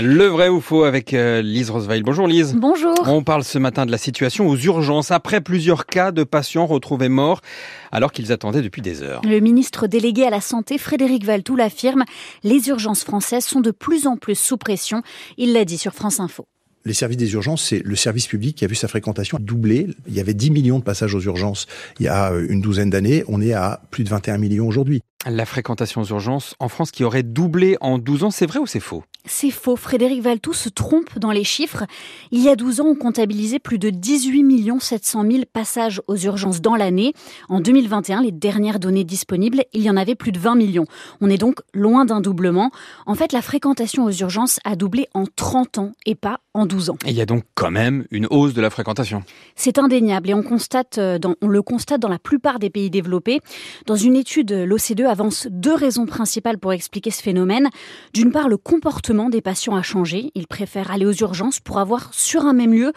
Le vrai ou faux avec euh, Lise Roseveil. Bonjour Lise. Bonjour. On parle ce matin de la situation aux urgences après plusieurs cas de patients retrouvés morts alors qu'ils attendaient depuis des heures. Le ministre délégué à la Santé, Frédéric Valtou, l'affirme. Les urgences françaises sont de plus en plus sous pression. Il l'a dit sur France Info. Les services des urgences, c'est le service public qui a vu sa fréquentation doubler. Il y avait 10 millions de passages aux urgences il y a une douzaine d'années. On est à plus de 21 millions aujourd'hui. La fréquentation aux urgences en France qui aurait doublé en 12 ans, c'est vrai ou c'est faux? C'est faux. Frédéric Valtou se trompe dans les chiffres. Il y a 12 ans, on comptabilisait plus de 18 700 000 passages aux urgences dans l'année. En 2021, les dernières données disponibles, il y en avait plus de 20 millions. On est donc loin d'un doublement. En fait, la fréquentation aux urgences a doublé en 30 ans et pas en 12 ans. Et il y a donc quand même une hausse de la fréquentation. C'est indéniable et on, constate euh, dans, on le constate dans la plupart des pays développés. Dans une étude, l'OCDE avance deux raisons principales pour expliquer ce phénomène. D'une part, le comportement des patients a changé. Ils préfèrent aller aux urgences pour avoir sur un même lieu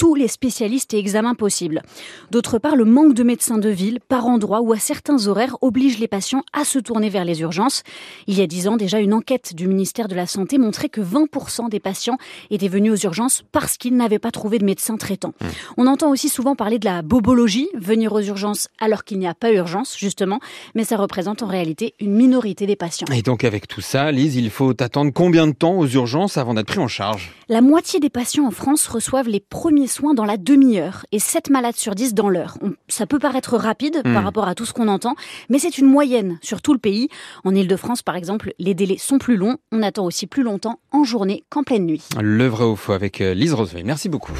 tous les spécialistes et examens possibles. D'autre part, le manque de médecins de ville, par endroit ou à certains horaires, oblige les patients à se tourner vers les urgences. Il y a dix ans, déjà, une enquête du ministère de la Santé montrait que 20% des patients étaient venus aux urgences parce qu'ils n'avaient pas trouvé de médecin traitant. Mmh. On entend aussi souvent parler de la bobologie, venir aux urgences alors qu'il n'y a pas urgence, justement, mais ça représente en réalité une minorité des patients. Et donc avec tout ça, Lise, il faut attendre combien de temps aux urgences avant d'être pris en charge? La moitié des patients en France reçoivent les premiers soins dans la demi-heure et 7 malades sur 10 dans l'heure. Ça peut paraître rapide par hmm. rapport à tout ce qu'on entend, mais c'est une moyenne sur tout le pays. En Ile-de-France, par exemple, les délais sont plus longs. On attend aussi plus longtemps en journée qu'en pleine nuit. Le vrai ou faux avec euh, Lise Roseveil. Merci beaucoup.